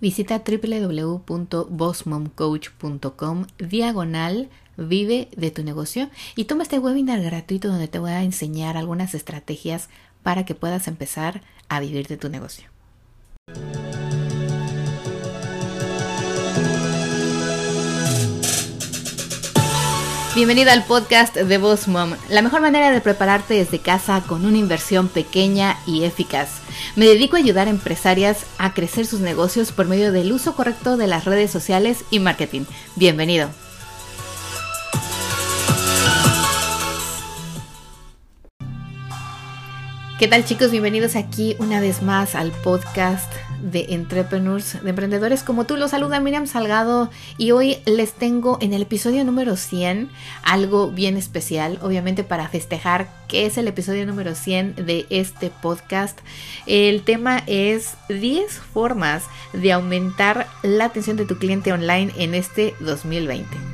Visita www.bossmomcoach.com diagonal vive de tu negocio y toma este webinar gratuito donde te voy a enseñar algunas estrategias para que puedas empezar a vivir de tu negocio. Bienvenida al podcast de Boss Mom, la mejor manera de prepararte desde casa con una inversión pequeña y eficaz. Me dedico a ayudar a empresarias a crecer sus negocios por medio del uso correcto de las redes sociales y marketing. Bienvenido. ¿Qué tal chicos? Bienvenidos aquí una vez más al podcast de entrepreneurs, de emprendedores como tú. Los saluda Miriam Salgado y hoy les tengo en el episodio número 100 algo bien especial, obviamente para festejar que es el episodio número 100 de este podcast. El tema es 10 formas de aumentar la atención de tu cliente online en este 2020.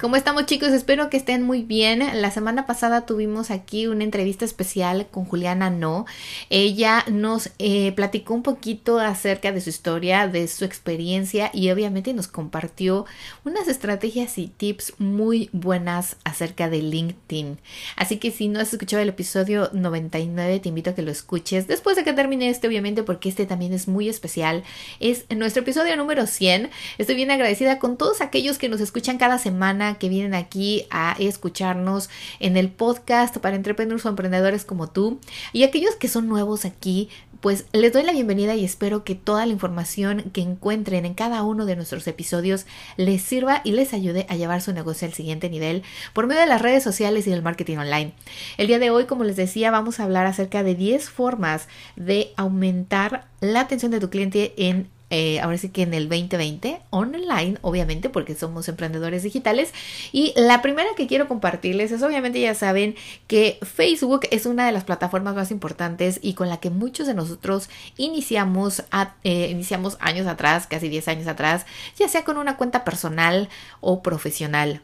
¿Cómo estamos chicos? Espero que estén muy bien. La semana pasada tuvimos aquí una entrevista especial con Juliana No. Ella nos eh, platicó un poquito acerca de su historia, de su experiencia y obviamente nos compartió unas estrategias y tips muy buenas acerca de LinkedIn. Así que si no has escuchado el episodio 99 te invito a que lo escuches después de que termine este obviamente porque este también es muy especial. Es nuestro episodio número 100. Estoy bien agradecida con todos aquellos que nos escuchan cada semana que vienen aquí a escucharnos en el podcast para entrepreneurs o emprendedores como tú y aquellos que son nuevos aquí pues les doy la bienvenida y espero que toda la información que encuentren en cada uno de nuestros episodios les sirva y les ayude a llevar su negocio al siguiente nivel por medio de las redes sociales y del marketing online. El día de hoy, como les decía, vamos a hablar acerca de 10 formas de aumentar la atención de tu cliente en eh, ahora sí que en el 2020, online, obviamente, porque somos emprendedores digitales. Y la primera que quiero compartirles es, obviamente, ya saben que Facebook es una de las plataformas más importantes y con la que muchos de nosotros iniciamos, eh, iniciamos años atrás, casi 10 años atrás, ya sea con una cuenta personal o profesional.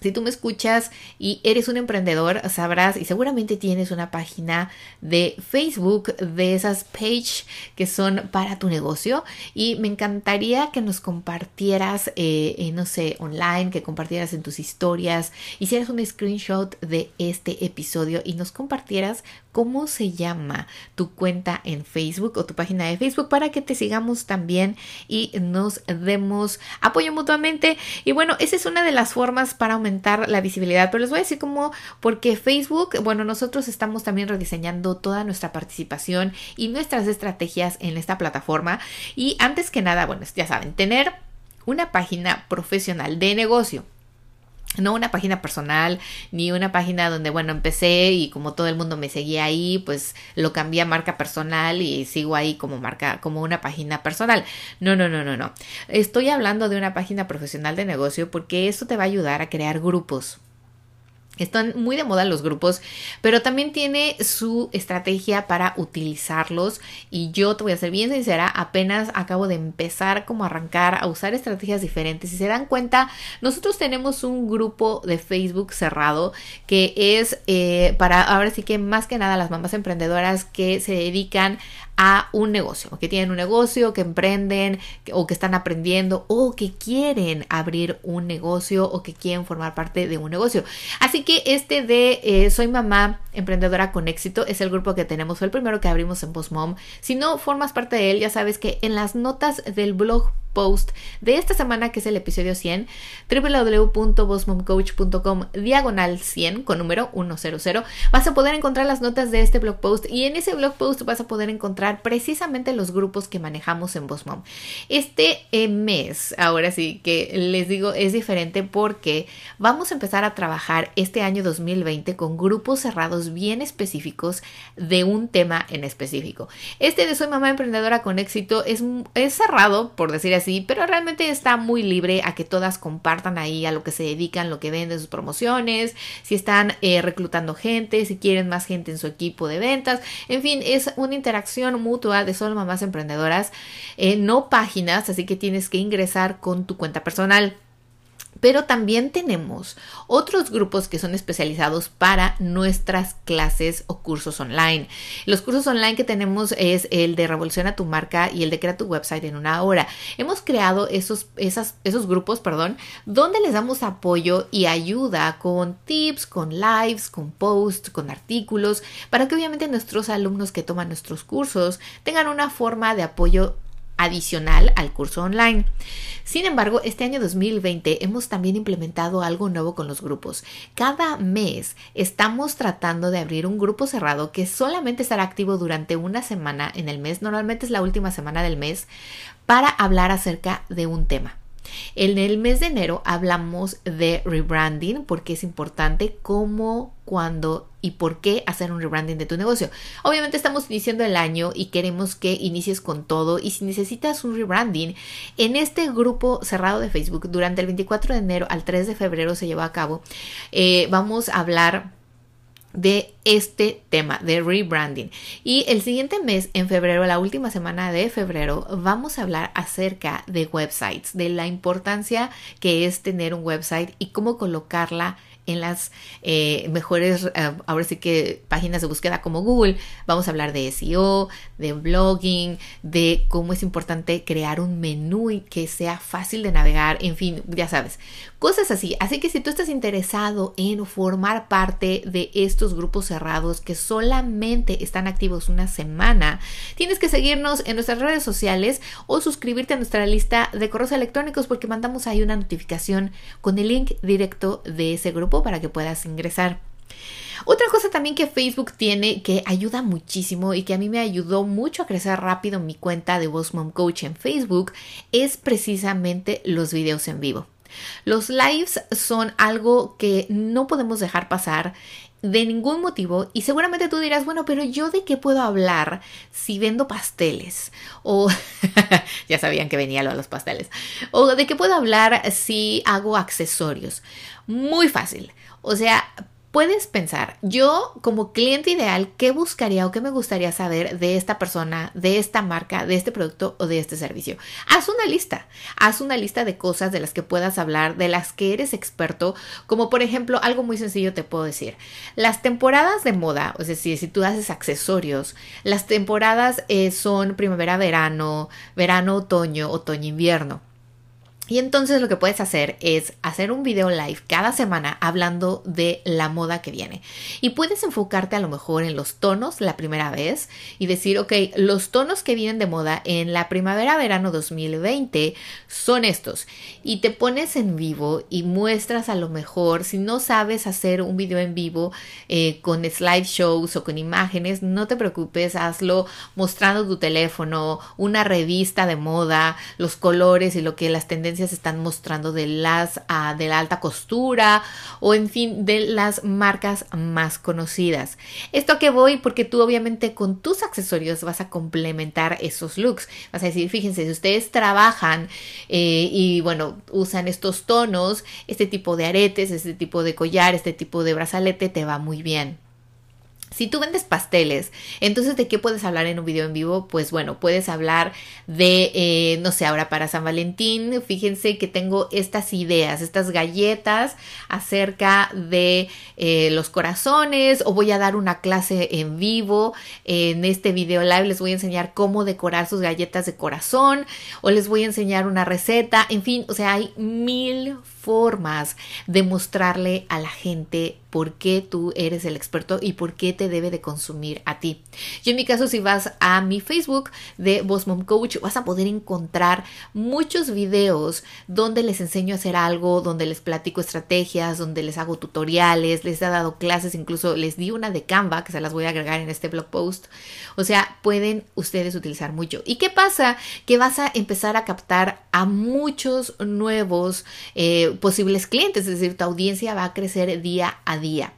Si tú me escuchas y eres un emprendedor, sabrás y seguramente tienes una página de Facebook de esas page que son para tu negocio. Y me encantaría que nos compartieras, eh, eh, no sé, online, que compartieras en tus historias, hicieras un screenshot de este episodio y nos compartieras cómo se llama tu cuenta en Facebook o tu página de Facebook para que te sigamos también y nos demos apoyo mutuamente. Y bueno, esa es una de las formas para aumentar la visibilidad, pero les voy a decir cómo, porque Facebook, bueno, nosotros estamos también rediseñando toda nuestra participación y nuestras estrategias en esta plataforma. Y antes que nada, bueno, ya saben, tener una página profesional de negocio no una página personal, ni una página donde, bueno, empecé y como todo el mundo me seguía ahí, pues lo cambié a marca personal y sigo ahí como marca, como una página personal. No, no, no, no, no. Estoy hablando de una página profesional de negocio porque eso te va a ayudar a crear grupos están muy de moda los grupos, pero también tiene su estrategia para utilizarlos. Y yo te voy a ser bien sincera, apenas acabo de empezar como a arrancar a usar estrategias diferentes. Si se dan cuenta, nosotros tenemos un grupo de Facebook cerrado que es eh, para ahora sí que más que nada las mamás emprendedoras que se dedican a un negocio, que tienen un negocio, que emprenden o que están aprendiendo o que quieren abrir un negocio o que quieren formar parte de un negocio. Así que este de eh, Soy Mamá Emprendedora con Éxito es el grupo que tenemos, fue el primero que abrimos en Postmom. Si no formas parte de él, ya sabes que en las notas del blog post de esta semana, que es el episodio 100, www.bossmomcoach.com diagonal 100 con número 100, vas a poder encontrar las notas de este blog post y en ese blog post vas a poder encontrar precisamente los grupos que manejamos en Bossmom. Este eh, mes, ahora sí que les digo, es diferente porque vamos a empezar a trabajar este año 2020 con grupos cerrados bien específicos de un tema en específico. Este de Soy Mamá Emprendedora con Éxito es, es cerrado, por decir así, pero realmente está muy libre a que todas compartan ahí a lo que se dedican, lo que venden, sus promociones, si están eh, reclutando gente, si quieren más gente en su equipo de ventas, en fin, es una interacción mutua de solo mamás emprendedoras, eh, no páginas, así que tienes que ingresar con tu cuenta personal. Pero también tenemos otros grupos que son especializados para nuestras clases o cursos online. Los cursos online que tenemos es el de Revoluciona tu marca y el de Crea tu website en una hora. Hemos creado esos, esos grupos, perdón, donde les damos apoyo y ayuda con tips, con lives, con posts, con artículos, para que obviamente nuestros alumnos que toman nuestros cursos tengan una forma de apoyo adicional al curso online. Sin embargo, este año 2020 hemos también implementado algo nuevo con los grupos. Cada mes estamos tratando de abrir un grupo cerrado que solamente estará activo durante una semana en el mes, normalmente es la última semana del mes, para hablar acerca de un tema. En el mes de enero hablamos de rebranding porque es importante cómo, cuándo y por qué hacer un rebranding de tu negocio. Obviamente estamos iniciando el año y queremos que inicies con todo y si necesitas un rebranding, en este grupo cerrado de Facebook durante el 24 de enero al 3 de febrero se lleva a cabo, eh, vamos a hablar de este tema de rebranding. Y el siguiente mes, en febrero, la última semana de febrero, vamos a hablar acerca de websites, de la importancia que es tener un website y cómo colocarla en las eh, mejores, eh, ahora sí que páginas de búsqueda como Google. Vamos a hablar de SEO, de blogging, de cómo es importante crear un menú y que sea fácil de navegar, en fin, ya sabes, cosas así. Así que si tú estás interesado en formar parte de estos grupos cerrados que solamente están activos una semana, tienes que seguirnos en nuestras redes sociales o suscribirte a nuestra lista de correos electrónicos porque mandamos ahí una notificación con el link directo de ese grupo para que puedas ingresar. Otra cosa también que Facebook tiene que ayuda muchísimo y que a mí me ayudó mucho a crecer rápido mi cuenta de Boss Coach en Facebook es precisamente los videos en vivo. Los lives son algo que no podemos dejar pasar de ningún motivo y seguramente tú dirás, bueno, pero yo de qué puedo hablar si vendo pasteles o ya sabían que venía lo de los pasteles o de qué puedo hablar si hago accesorios. Muy fácil. O sea, puedes pensar, yo como cliente ideal, ¿qué buscaría o qué me gustaría saber de esta persona, de esta marca, de este producto o de este servicio? Haz una lista, haz una lista de cosas de las que puedas hablar, de las que eres experto, como por ejemplo, algo muy sencillo te puedo decir, las temporadas de moda, o sea, si, si tú haces accesorios, las temporadas eh, son primavera, verano, verano, otoño, otoño, invierno. Y entonces lo que puedes hacer es hacer un video live cada semana hablando de la moda que viene. Y puedes enfocarte a lo mejor en los tonos la primera vez y decir, ok, los tonos que vienen de moda en la primavera-verano 2020 son estos. Y te pones en vivo y muestras a lo mejor, si no sabes hacer un video en vivo eh, con slideshows o con imágenes, no te preocupes, hazlo mostrando tu teléfono, una revista de moda, los colores y lo que las tendencias están mostrando de las ah, de la alta costura o en fin de las marcas más conocidas. Esto a qué voy porque tú obviamente con tus accesorios vas a complementar esos looks. Vas a decir, fíjense, si ustedes trabajan eh, y bueno, usan estos tonos, este tipo de aretes, este tipo de collar, este tipo de brazalete, te va muy bien. Si tú vendes pasteles, entonces ¿de qué puedes hablar en un video en vivo? Pues bueno, puedes hablar de, eh, no sé, ahora para San Valentín, fíjense que tengo estas ideas, estas galletas acerca de eh, los corazones o voy a dar una clase en vivo en este video live, les voy a enseñar cómo decorar sus galletas de corazón o les voy a enseñar una receta, en fin, o sea, hay mil formas de mostrarle a la gente por qué tú eres el experto y por qué te debe de consumir a ti. Yo en mi caso, si vas a mi Facebook de Boss Mom Coach, vas a poder encontrar muchos videos donde les enseño a hacer algo, donde les platico estrategias, donde les hago tutoriales, les he dado clases, incluso les di una de Canva que se las voy a agregar en este blog post. O sea, pueden ustedes utilizar mucho. ¿Y qué pasa? Que vas a empezar a captar a muchos nuevos eh, posibles clientes, es decir, tu audiencia va a crecer día a día día.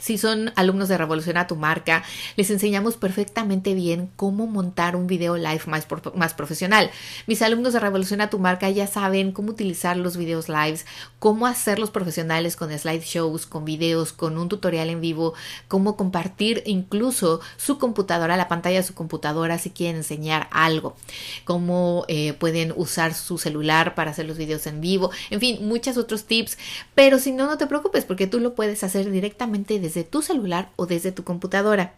Si son alumnos de Revoluciona tu marca, les enseñamos perfectamente bien cómo montar un video live más, más profesional. Mis alumnos de Revoluciona tu marca ya saben cómo utilizar los videos lives, cómo hacerlos profesionales con slideshows, con videos, con un tutorial en vivo, cómo compartir incluso su computadora, la pantalla de su computadora si quieren enseñar algo, cómo eh, pueden usar su celular para hacer los videos en vivo, en fin, muchos otros tips. Pero si no, no te preocupes porque tú lo puedes hacer directamente de desde tu celular o desde tu computadora.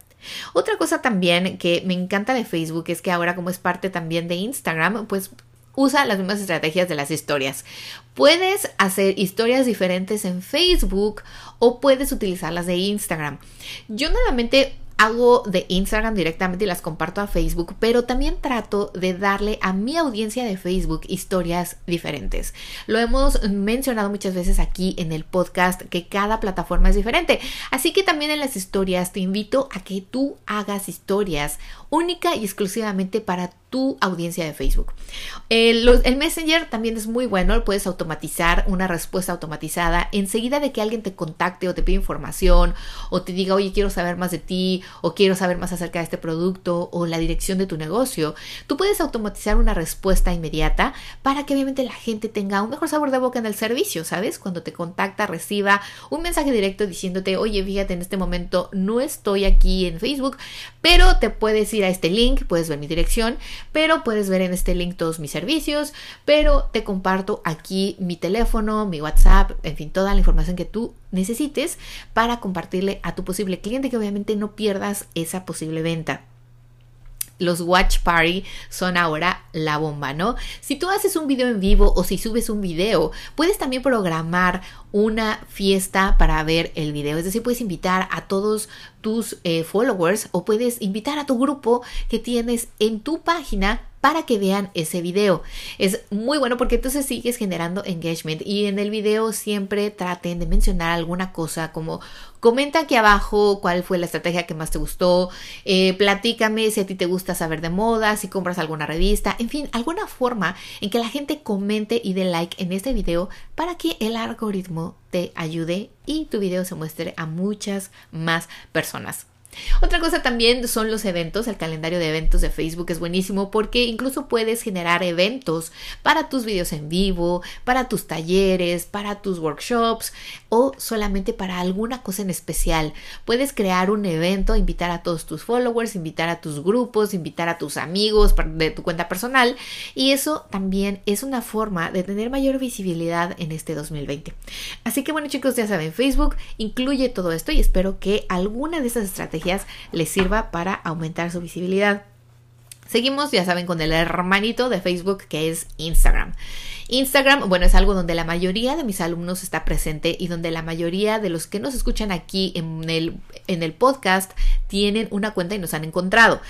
Otra cosa también que me encanta de Facebook es que ahora como es parte también de Instagram, pues usa las mismas estrategias de las historias. Puedes hacer historias diferentes en Facebook o puedes utilizarlas de Instagram. Yo nuevamente hago de Instagram directamente y las comparto a Facebook, pero también trato de darle a mi audiencia de Facebook historias diferentes. Lo hemos mencionado muchas veces aquí en el podcast que cada plataforma es diferente, así que también en las historias te invito a que tú hagas historias única y exclusivamente para tu audiencia de Facebook. El, Messenger también es muy bueno, puedes automatizar una respuesta automatizada enseguida de que alguien te contacte o te pide información o te diga, oye, quiero saber más de ti o quiero saber más acerca de este producto o la dirección de tu negocio. Tú puedes automatizar una respuesta inmediata para que obviamente la gente tenga un mejor sabor de boca en el servicio, ¿sabes? Cuando te contacta, reciba un mensaje directo diciéndote, oye, fíjate, en este momento no estoy aquí en Facebook, pero te puedes ir a este link, puedes ver mi dirección, pero puedes ver en este link todos mis servicios, pero te comparto aquí mi teléfono, mi WhatsApp, en fin, toda la información que tú necesites para compartirle a tu posible cliente que obviamente no esa posible venta los watch party son ahora la bomba, ¿no? Si tú haces un video en vivo o si subes un video, puedes también programar una fiesta para ver el video. Es decir, puedes invitar a todos tus eh, followers o puedes invitar a tu grupo que tienes en tu página para que vean ese video. Es muy bueno porque entonces sigues generando engagement y en el video siempre traten de mencionar alguna cosa como comenta aquí abajo cuál fue la estrategia que más te gustó, eh, platícame si a ti te gusta saber de moda, si compras alguna revista, en fin, alguna forma en que la gente comente y dé like en este video para que el algoritmo te ayude y tu video se muestre a muchas más personas. Otra cosa también son los eventos, el calendario de eventos de Facebook es buenísimo porque incluso puedes generar eventos para tus videos en vivo, para tus talleres, para tus workshops o solamente para alguna cosa en especial. Puedes crear un evento, invitar a todos tus followers, invitar a tus grupos, invitar a tus amigos de tu cuenta personal y eso también es una forma de tener mayor visibilidad en este 2020. Así que bueno chicos, ya saben, Facebook incluye todo esto y espero que alguna de esas estrategias les sirva para aumentar su visibilidad. Seguimos, ya saben, con el hermanito de Facebook que es Instagram. Instagram, bueno, es algo donde la mayoría de mis alumnos está presente y donde la mayoría de los que nos escuchan aquí en el, en el podcast tienen una cuenta y nos han encontrado.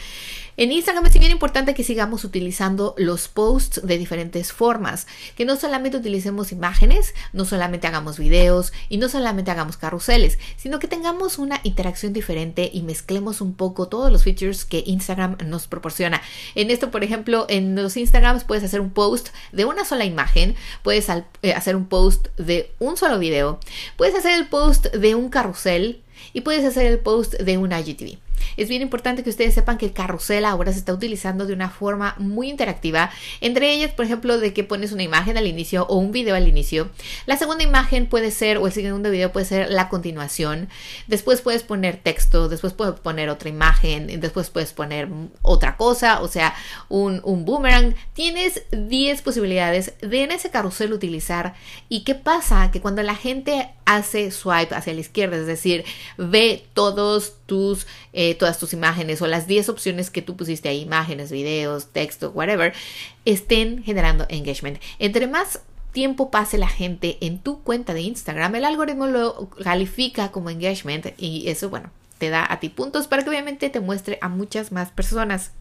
En Instagram es bien importante que sigamos utilizando los posts de diferentes formas, que no solamente utilicemos imágenes, no solamente hagamos videos y no solamente hagamos carruseles, sino que tengamos una interacción diferente y mezclemos un poco todos los features que Instagram nos proporciona. En esto, por ejemplo, en los Instagrams puedes hacer un post de una sola imagen, puedes eh, hacer un post de un solo video, puedes hacer el post de un carrusel y puedes hacer el post de un IGTV. Es bien importante que ustedes sepan que el carrusel ahora se está utilizando de una forma muy interactiva. Entre ellas, por ejemplo, de que pones una imagen al inicio o un video al inicio. La segunda imagen puede ser, o el segundo video puede ser la continuación. Después puedes poner texto, después puedes poner otra imagen, después puedes poner otra cosa, o sea, un, un boomerang. Tienes 10 posibilidades de en ese carrusel utilizar. ¿Y qué pasa? Que cuando la gente hace swipe hacia la izquierda, es decir, ve todos tus, eh, todas tus imágenes o las 10 opciones que tú pusiste ahí, imágenes, videos, texto, whatever, estén generando engagement. Entre más tiempo pase la gente en tu cuenta de Instagram, el algoritmo lo califica como engagement y eso, bueno, te da a ti puntos para que obviamente te muestre a muchas más personas.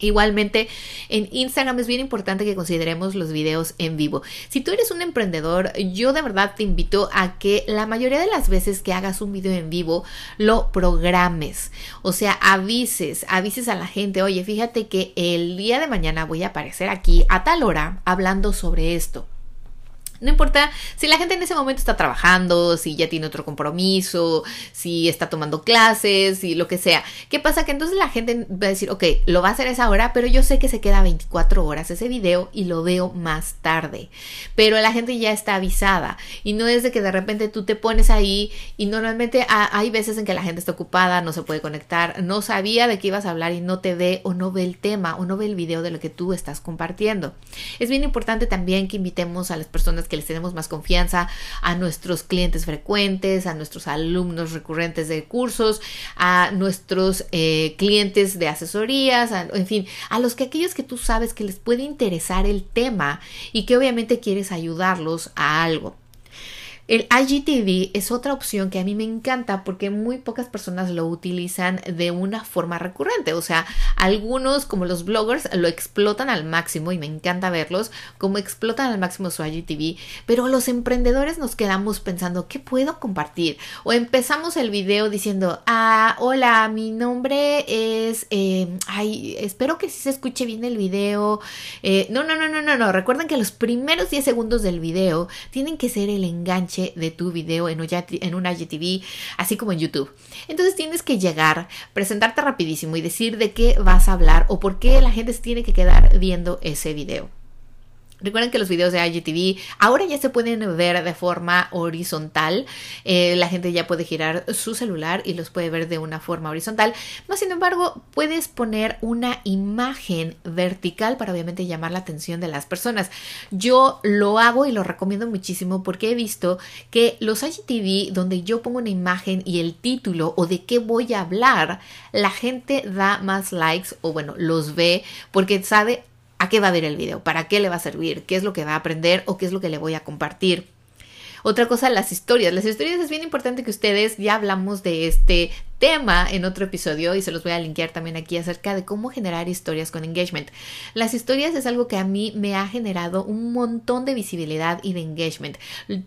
Igualmente, en Instagram es bien importante que consideremos los videos en vivo. Si tú eres un emprendedor, yo de verdad te invito a que la mayoría de las veces que hagas un video en vivo, lo programes. O sea, avises, avises a la gente, oye, fíjate que el día de mañana voy a aparecer aquí a tal hora hablando sobre esto No importa si la gente en ese momento está trabajando, si ya tiene otro compromiso, si está tomando clases, y lo que sea. ¿Qué pasa? Que entonces la gente va a decir, ok, lo va a hacer esa hora, pero yo sé que se queda 24 horas ese video y lo veo más tarde. Pero la gente ya está avisada y no es de que de repente tú te pones ahí y normalmente hay veces en que la gente está ocupada, no se puede conectar, no sabía de qué ibas a hablar y no te ve o no ve el tema o no ve el video de lo que tú estás compartiendo. Es bien importante también que invitemos a las personas que les tenemos más confianza, a nuestros clientes frecuentes, a nuestros alumnos recurrentes de cursos, a nuestros eh, clientes de asesorías, en fin, a los que aquellos que tú sabes que les puede interesar el tema y que obviamente quieres ayudarlos a algo. El IGTV es otra opción que a mí me encanta porque muy pocas personas lo utilizan de una forma recurrente. O sea, algunos como los bloggers lo explotan al máximo y me encanta verlos como explotan al máximo su IGTV, pero los emprendedores nos quedamos pensando, ¿qué puedo compartir? O empezamos el video diciendo, ah, hola, mi nombre es, eh, ay, espero que sí se escuche bien el video. Eh, no, no, no, no, no, no. Recuerden que los primeros 10 segundos del video tienen que ser el enganche de tu video en, en un IGTV, así como en YouTube. Entonces tienes que llegar, presentarte rapidísimo y decir de qué vas a hablar o por qué la gente tiene que quedar viendo ese video. Recuerden que los videos de IGTV ahora ya se pueden ver de forma horizontal. Eh, la gente ya puede girar su celular y los puede ver de una forma horizontal. Más sin embargo, puedes poner una imagen vertical para obviamente llamar la atención de las personas. Yo lo hago y lo recomiendo muchísimo porque he visto que los IGTV donde yo pongo una imagen y el título o de qué voy a hablar, la gente da más likes o bueno, los ve porque sabe a qué va a ver el video, para qué le va a servir, qué es lo que va a aprender o qué es lo que le voy a compartir. Otra cosa, las historias. Las historias es bien importante que ustedes, ya hablamos de este tema en otro episodio y se los voy a linkear también aquí acerca de cómo generar historias con engagement. Las historias es algo que a mí me ha generado un montón de visibilidad y de engagement.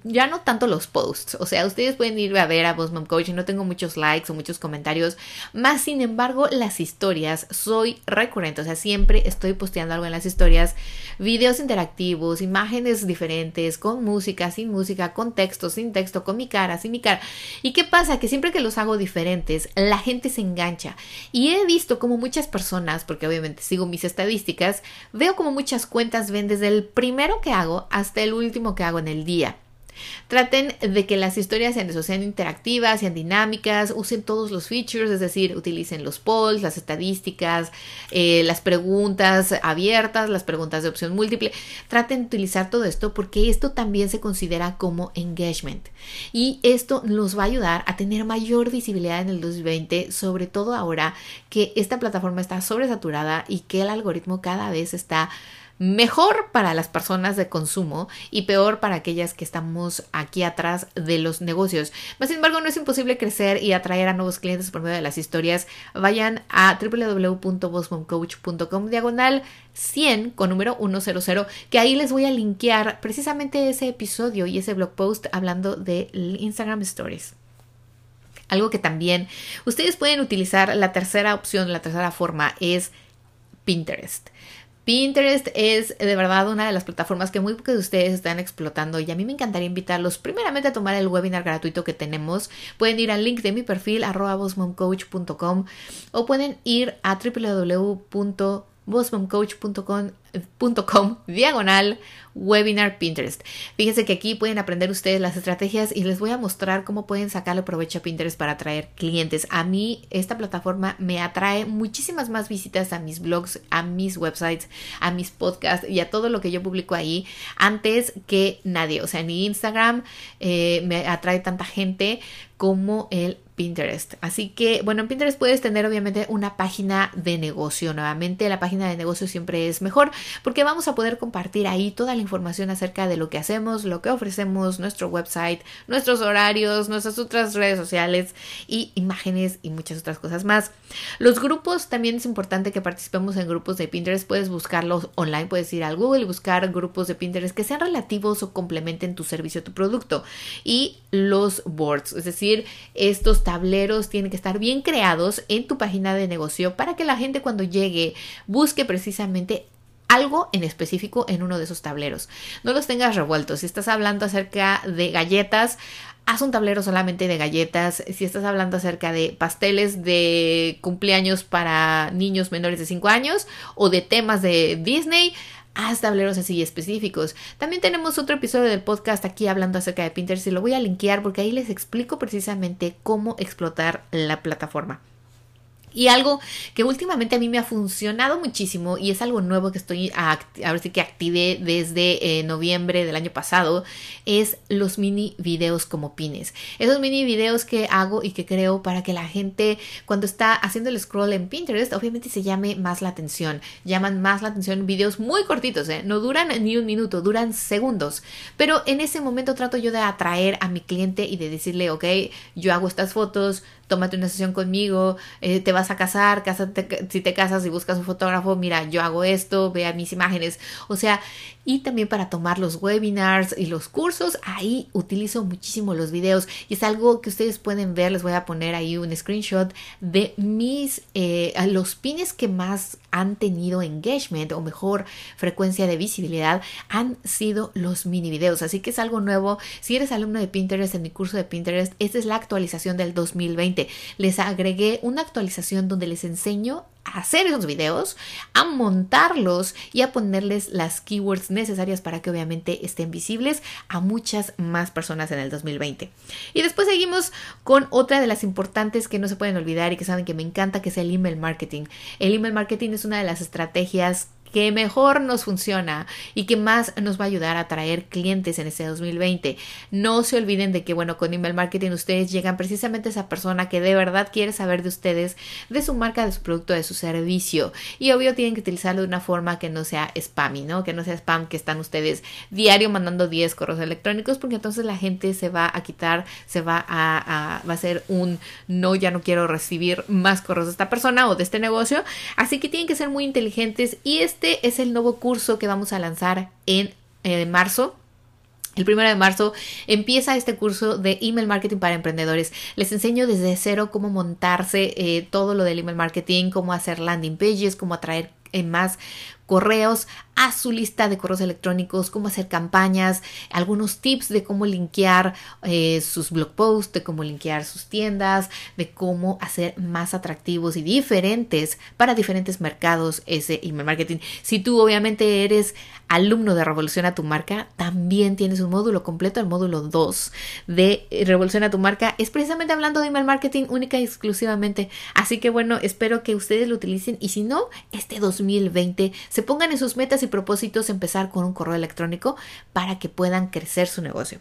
Ya no tanto los posts, o sea, ustedes pueden ir a ver a Boss Mom Coach y no tengo muchos likes o muchos comentarios, más sin embargo las historias soy recurrente, o sea, siempre estoy posteando algo en las historias, videos interactivos, imágenes diferentes, con música, sin música, con texto, sin texto, con mi cara, sin mi cara. ¿Y qué pasa? Que siempre que los hago diferentes, la gente se engancha. Y he visto como muchas personas, porque obviamente sigo mis estadísticas, veo como muchas cuentas ven desde el primero que hago hasta el último que hago en el día. Traten de que las historias sean eso, sean interactivas, sean dinámicas, usen todos los features, es decir, utilicen los polls, las estadísticas, eh, las preguntas abiertas, las preguntas de opción múltiple. Traten de utilizar todo esto porque esto también se considera como engagement. Y esto nos va a ayudar a tener mayor visibilidad en el 2020, sobre todo ahora que esta plataforma está sobresaturada y que el algoritmo cada vez está mejor para las personas de consumo y peor para aquellas que estamos aquí atrás de los negocios. Sin embargo, no es imposible crecer y atraer a nuevos clientes por medio de las historias. Vayan a www.bossmomcoach.com diagonal 100 con número 100, que ahí les voy a linkear precisamente ese episodio y ese blog post hablando de Instagram Stories. Algo que también ustedes pueden utilizar, la tercera opción, la tercera forma es Pinterest. Pinterest es de verdad una de las plataformas que muy pocos de ustedes están explotando y a mí me encantaría invitarlos primeramente a tomar el webinar gratuito que tenemos. Pueden ir al link de mi perfil arroba o pueden ir a www.bossmomcoach.com .com diagonal webinar Pinterest. Fíjense que aquí pueden aprender ustedes las estrategias y les voy a mostrar cómo pueden sacarle provecho a Pinterest para atraer clientes. A mí esta plataforma me atrae muchísimas más visitas a mis blogs, a mis websites, a mis podcasts y a todo lo que yo publico ahí antes que nadie. O sea, ni Instagram eh, me atrae tanta gente como el Pinterest. Así que, bueno, en Pinterest puedes tener obviamente una página de negocio. Nuevamente, la página de negocio siempre es mejor porque vamos a poder compartir ahí toda la información acerca de lo que hacemos, lo que ofrecemos, nuestro website, nuestros horarios, nuestras otras redes sociales y imágenes y muchas otras cosas más. Los grupos también es importante que participemos en grupos de Pinterest. Puedes buscarlos online, puedes ir al Google y buscar grupos de Pinterest que sean relativos o complementen tu servicio o tu producto. Y los boards, es decir, estos tableros tienen que estar bien creados en tu página de negocio para que la gente cuando llegue busque precisamente algo en específico en uno de esos tableros. No los tengas revueltos. Si estás hablando acerca de galletas, haz un tablero solamente de galletas. Si estás hablando acerca de pasteles de cumpleaños para niños menores de 5 años o de temas de Disney, haz tableros así específicos. También tenemos otro episodio del podcast aquí hablando acerca de Pinterest y lo voy a linkear porque ahí les explico precisamente cómo explotar la plataforma. Y algo que últimamente a mí me ha funcionado muchísimo y es algo nuevo que estoy, a, ver si que activé desde eh, noviembre del año pasado, es los mini videos como pines. Esos mini videos que hago y que creo para que la gente cuando está haciendo el scroll en Pinterest, obviamente se llame más la atención. Llaman más la atención videos muy cortitos, ¿eh? no duran ni un minuto, duran segundos. Pero en ese momento trato yo de atraer a mi cliente y de decirle, ok, yo hago estas fotos, tómate una sesión conmigo, eh, te vas a casar, cásate, si te casas y buscas un fotógrafo, mira, yo hago esto, vea mis imágenes, o sea, y también para tomar los webinars y los cursos, ahí utilizo muchísimo los videos y es algo que ustedes pueden ver, les voy a poner ahí un screenshot de mis, eh, los pines que más han tenido engagement o mejor frecuencia de visibilidad han sido los mini videos, así que es algo nuevo, si eres alumno de Pinterest en mi curso de Pinterest, esta es la actualización del 2020 les agregué una actualización donde les enseño a hacer esos videos, a montarlos y a ponerles las keywords necesarias para que obviamente estén visibles a muchas más personas en el 2020. Y después seguimos con otra de las importantes que no se pueden olvidar y que saben que me encanta, que es el email marketing. El email marketing es una de las estrategias que mejor nos funciona y que más nos va a ayudar a atraer clientes en este 2020. No se olviden de que, bueno, con email marketing ustedes llegan precisamente a esa persona que de verdad quiere saber de ustedes, de su marca, de su producto, de su servicio. Y obvio tienen que utilizarlo de una forma que no sea spammy, ¿no? Que no sea spam, que están ustedes diario mandando 10 correos electrónicos, porque entonces la gente se va a quitar, se va a, va a ser un no, ya no quiero recibir más correos de esta persona o de este negocio. Así que tienen que ser muy inteligentes y es este es el nuevo curso que vamos a lanzar en eh, marzo. El primero de marzo empieza este curso de email marketing para emprendedores. Les enseño desde cero cómo montarse eh, todo lo del email marketing, cómo hacer landing pages, cómo atraer eh, más correos a su lista de correos electrónicos, cómo hacer campañas, algunos tips de cómo linkear eh, sus blog posts, de cómo linkear sus tiendas, de cómo hacer más atractivos y diferentes para diferentes mercados ese email marketing. Si tú obviamente eres alumno de Revoluciona tu marca, también tienes un módulo completo, el módulo 2 de Revoluciona tu marca. Es precisamente hablando de email marketing única y exclusivamente. Así que bueno, espero que ustedes lo utilicen y si no, este 2020 se pongan en sus metas y propósitos empezar con un correo electrónico para que puedan crecer su negocio.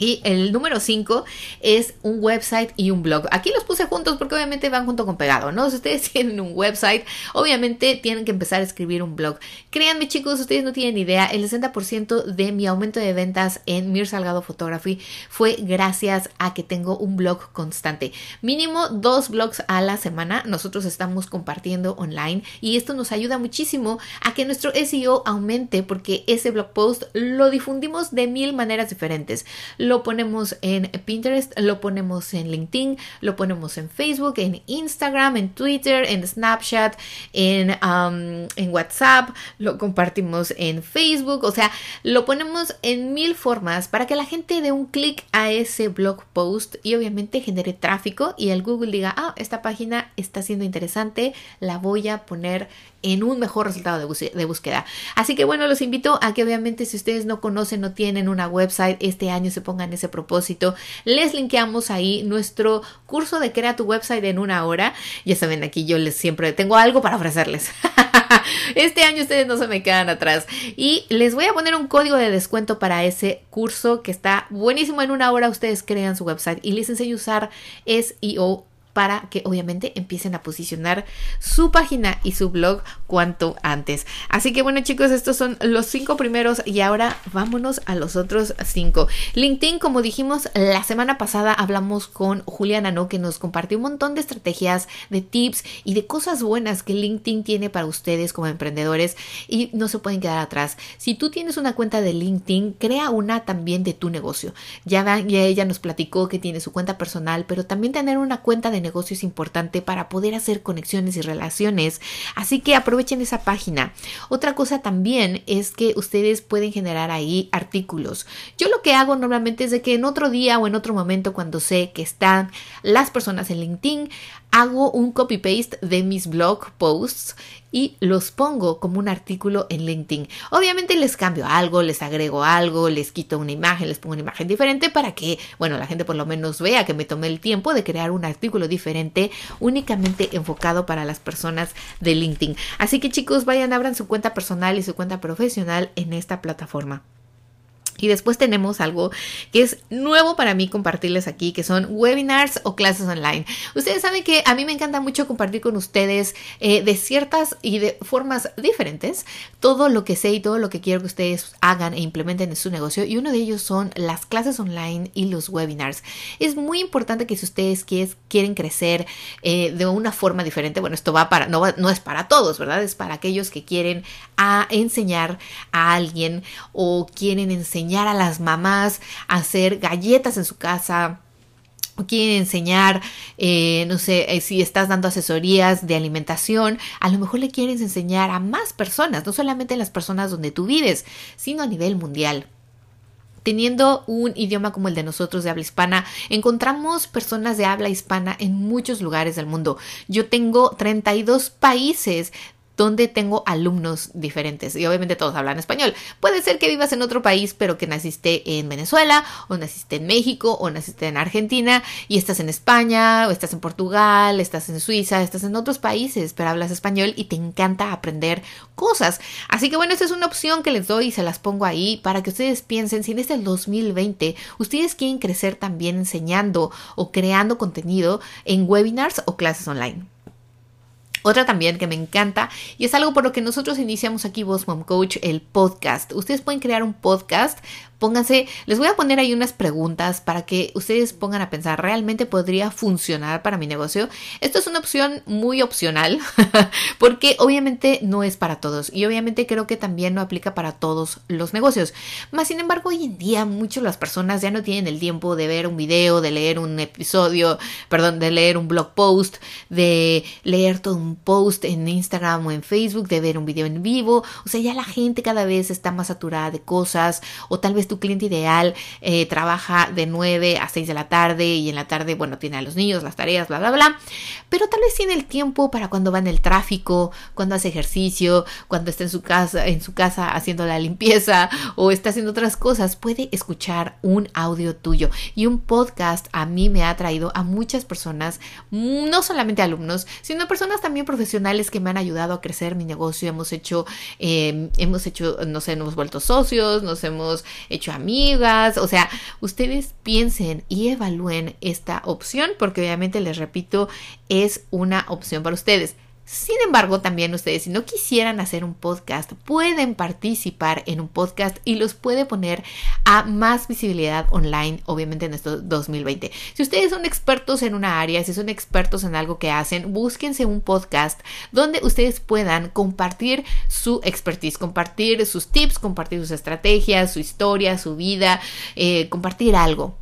Y el número 5 es un website y un blog. Aquí los puse juntos porque obviamente van junto con pegado, ¿no? Si ustedes tienen un website, obviamente tienen que empezar a escribir un blog. Créanme chicos, ustedes no tienen idea, el 60% de mi aumento de ventas en Mir Salgado Photography fue gracias a que tengo un blog constante. Mínimo dos blogs a la semana nosotros estamos compartiendo online y esto nos ayuda muchísimo a que nuestro SEO aumente porque ese blog post lo difundimos de mil maneras diferentes lo ponemos en Pinterest, lo ponemos en LinkedIn, lo ponemos en Facebook, en Instagram, en Twitter, en Snapchat, en, um, en WhatsApp, lo compartimos en Facebook, o sea, lo ponemos en mil formas para que la gente dé un clic a ese blog post y obviamente genere tráfico y el Google diga, ah, esta página está siendo interesante, la voy a poner en un mejor resultado de, búsqueda. Así que bueno, los invito a que obviamente si ustedes no conocen, no tienen una website, este año se pongan ese propósito. Les linkeamos ahí nuestro curso de crea tu website en una hora. Ya saben, aquí yo les siempre tengo algo para ofrecerles. este año ustedes no se me quedan atrás. Y les voy a poner un código de descuento para ese curso que está buenísimo. En una hora ustedes crean su website y les enseño a usar SEO para que obviamente empiecen a posicionar su página y su blog cuanto antes. Así que bueno chicos, estos son los cinco primeros y ahora vámonos a los otros cinco. LinkedIn, como dijimos la semana pasada, hablamos con Juliana, ¿no? Que nos compartió un montón de estrategias, de tips y de cosas buenas que LinkedIn tiene para ustedes como emprendedores y no se pueden quedar atrás. Si tú tienes una cuenta de LinkedIn, crea una también de tu negocio. Ya, ya ella nos platicó que tiene su cuenta personal, pero también tener una cuenta de negocio es importante para poder hacer conexiones y relaciones. Así que aprovechen esa página. Otra cosa también es que ustedes pueden generar ahí artículos. Yo lo que hago normalmente es de que en otro día o en otro momento cuando sé que están las personas en LinkedIn, hago un copy-paste de mis blog posts y los pongo como un artículo en LinkedIn. Obviamente les cambio algo, les agrego algo, les quito una imagen, les pongo una imagen diferente para que, bueno, la gente por lo menos vea que me tomé el tiempo de crear un artículo diferente únicamente enfocado para las personas de LinkedIn. Así que chicos, vayan, abran su cuenta personal y su cuenta profesional en esta plataforma. Y después tenemos algo que es nuevo para mí compartirles aquí, que son webinars o clases online. Ustedes saben que a mí me encanta mucho compartir con ustedes eh, de ciertas y de formas diferentes todo lo que sé y todo lo que quiero que ustedes hagan e implementen en su negocio. Y uno de ellos son las clases online y los webinars. Es muy importante que si ustedes quieren crecer eh, de una forma diferente, bueno, esto va para, no, no es para todos, ¿verdad? Es para aquellos que quieren a enseñar a alguien o quieren enseñar a las mamás a hacer galletas en su casa, o quieren enseñar, eh, no sé, eh, si estás dando asesorías de alimentación, a lo mejor le quieres enseñar a más personas, no solamente las personas donde tú vives, sino a nivel mundial. Teniendo un idioma como el de nosotros de habla hispana, encontramos personas de habla hispana en muchos lugares del mundo. Yo tengo 32 países donde tengo alumnos diferentes y obviamente todos hablan español. Puede ser que vivas en otro país, pero que naciste en Venezuela o naciste en México o naciste en Argentina y estás en España o estás en Portugal, estás en Suiza, estás en otros países, pero hablas español y te encanta aprender cosas. Así que bueno, esta es una opción que les doy y se las pongo ahí para que ustedes piensen si en este 2020 ustedes quieren crecer también enseñando o creando contenido en webinars o clases online. Otra también que me encanta y es algo por lo que nosotros iniciamos aquí Boss Mom Coach, el podcast. Ustedes pueden crear un podcast pónganse, les voy a poner ahí unas preguntas para que ustedes pongan a pensar, ¿realmente podría funcionar para mi negocio? Esto es una opción muy opcional porque obviamente no es para todos y obviamente creo que también no aplica para todos los negocios. Más sin embargo, hoy en día muchas las personas ya no tienen el tiempo de ver un video, de leer un episodio, perdón, de leer un blog post, de leer todo un post en Instagram o en Facebook, de ver un video en vivo. O sea, ya la gente cada vez está más saturada de cosas o tal vez tú cliente ideal eh, trabaja de 9 a 6 de la tarde y en la tarde, bueno, tiene a los niños, las tareas, bla, bla, bla. Pero tal vez tiene el tiempo para cuando va en el tráfico, cuando hace ejercicio, cuando está en su casa, en su casa haciendo la limpieza o está haciendo otras cosas, puede escuchar un audio tuyo. Y un podcast a mí me ha traído a muchas personas, no solamente alumnos, sino personas también profesionales que me han ayudado a crecer mi negocio. Hemos hecho, eh, hemos hecho, nos hemos vuelto socios, nos hemos hecho amigas, o sea, ustedes piensen y evalúen esta opción porque obviamente les repito, es una opción para ustedes. Sin embargo, también ustedes, si no quisieran hacer un podcast, pueden participar en un podcast y los puede poner a más visibilidad online, obviamente en este 2020. Si ustedes son expertos en una área, si son expertos en algo que hacen, búsquense un podcast donde ustedes puedan compartir su expertise, compartir sus tips, compartir sus estrategias, su historia, su vida, eh, compartir algo.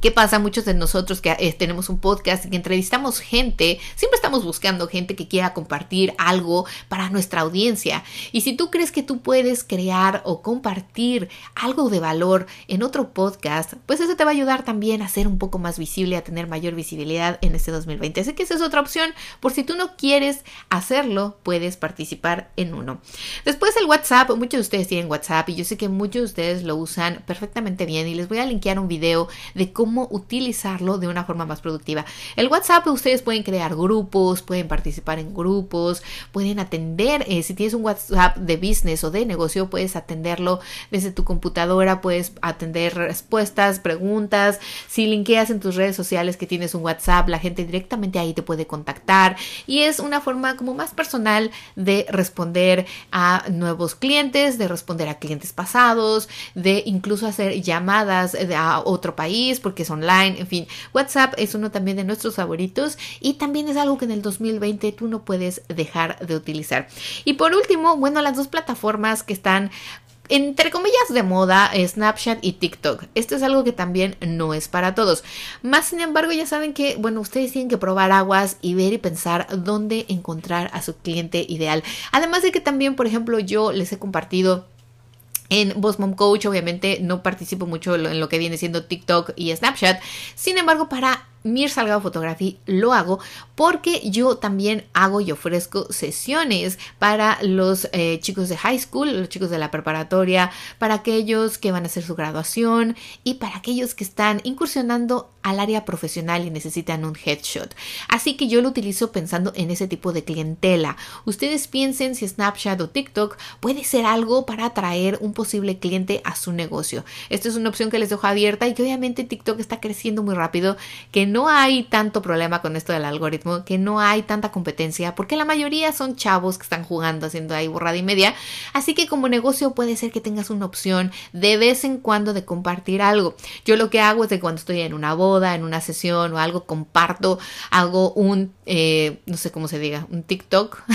¿Qué pasa? Muchos de nosotros que eh, tenemos un podcast y que entrevistamos gente, siempre estamos buscando gente que quiera compartir algo para nuestra audiencia. Y si tú crees que tú puedes crear o compartir algo de valor en otro podcast, pues eso te va a ayudar también a ser un poco más visible, a tener mayor visibilidad en este 2020. Así que esa es otra opción. Por si tú no quieres hacerlo, puedes participar en uno. Después el WhatsApp, muchos de ustedes tienen WhatsApp y yo sé que muchos de ustedes lo usan perfectamente bien y les voy a linkear un video de cómo utilizarlo de una forma más productiva. El WhatsApp ustedes pueden crear grupos, pueden participar en grupos, pueden atender, eh, si tienes un WhatsApp de business o de negocio, puedes atenderlo desde tu computadora, puedes atender respuestas, preguntas, si linkeas en tus redes sociales que tienes un WhatsApp, la gente directamente ahí te puede contactar y es una forma como más personal de responder a nuevos clientes, de responder a clientes pasados, de incluso hacer llamadas a otro país, porque es online, en fin, WhatsApp es uno también de nuestros favoritos y también es algo que en el 2020 tú no puedes dejar de utilizar. Y por último, bueno, las dos plataformas que están entre comillas de moda Snapchat y TikTok. Esto es algo que también no es para todos. Más sin embargo, ya saben que, bueno, ustedes tienen que probar aguas y ver y pensar dónde encontrar a su cliente ideal. Además de que también, por ejemplo, yo les he compartido en Boss Mom Coach, obviamente no participo mucho en lo que viene siendo TikTok y Snapchat. Sin embargo, para Mir Salgado Photography lo hago porque yo también hago y ofrezco sesiones para los eh, chicos de high school, los chicos de la preparatoria, para aquellos que van a hacer su graduación y para aquellos que están incursionando al área profesional y necesitan un headshot. Así que yo lo utilizo pensando en ese tipo de clientela. Ustedes piensen si Snapchat o TikTok puede ser algo para atraer un posible cliente a su negocio. Esta es una opción que les dejo abierta y que obviamente TikTok está creciendo muy rápido, que no hay tanto problema con esto del algoritmo, que no hay tanta competencia, porque la mayoría son chavos que están jugando haciendo ahí borrada y media. Así que como negocio puede ser que tengas una opción de vez en cuando de compartir algo. Yo lo que hago es de cuando estoy en una boda, en una sesión o algo, comparto, hago un, eh, no sé cómo se diga, un TikTok.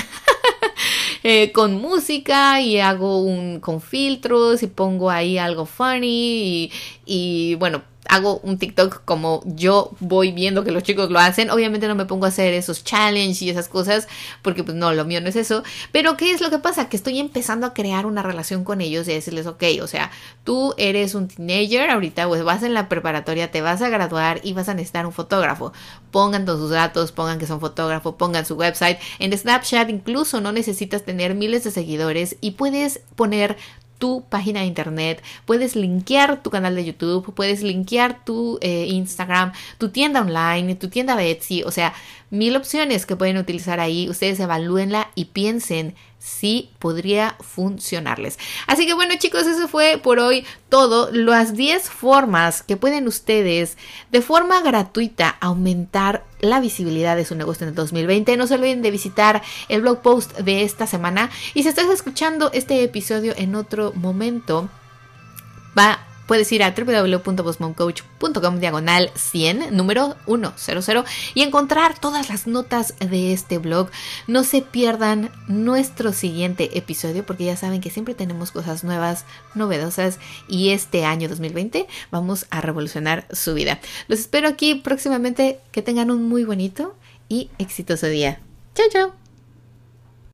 Eh, con música y hago un con filtros y pongo ahí algo funny y, y bueno, hago un TikTok como yo voy viendo que los chicos lo hacen. Obviamente no me pongo a hacer esos challenges y esas cosas porque pues no, lo mío no es eso. Pero ¿qué es lo que pasa? Que estoy empezando a crear una relación con ellos y decirles, ok, o sea, tú eres un teenager, ahorita pues vas en la preparatoria, te vas a graduar y vas a necesitar un fotógrafo. Pongan todos sus datos, pongan que son fotógrafo, pongan su website. En Snapchat incluso no necesitas tener miles de seguidores y puedes poner tu página de internet, puedes linkear tu canal de YouTube, puedes linkear tu eh, Instagram, tu tienda online, tu tienda de Etsy, o sea, mil opciones que pueden utilizar ahí. Ustedes evalúenla y piensen si podría funcionarles. Así que bueno chicos, eso fue por hoy todo. Las 10 formas que pueden ustedes de forma gratuita aumentar la visibilidad de su negocio en el 2020. No se olviden de visitar el blog post de esta semana. Y si estás escuchando este episodio en otro momento, va puedes ir a www.bosmoncoach.com diagonal 100, número 100, y encontrar todas las notas de este blog. No se pierdan nuestro siguiente episodio porque ya saben que siempre tenemos cosas nuevas, novedosas y este año 2020 vamos a revolucionar su vida. Los espero aquí próximamente. Que tengan un muy bonito y exitoso día. Chao, chao.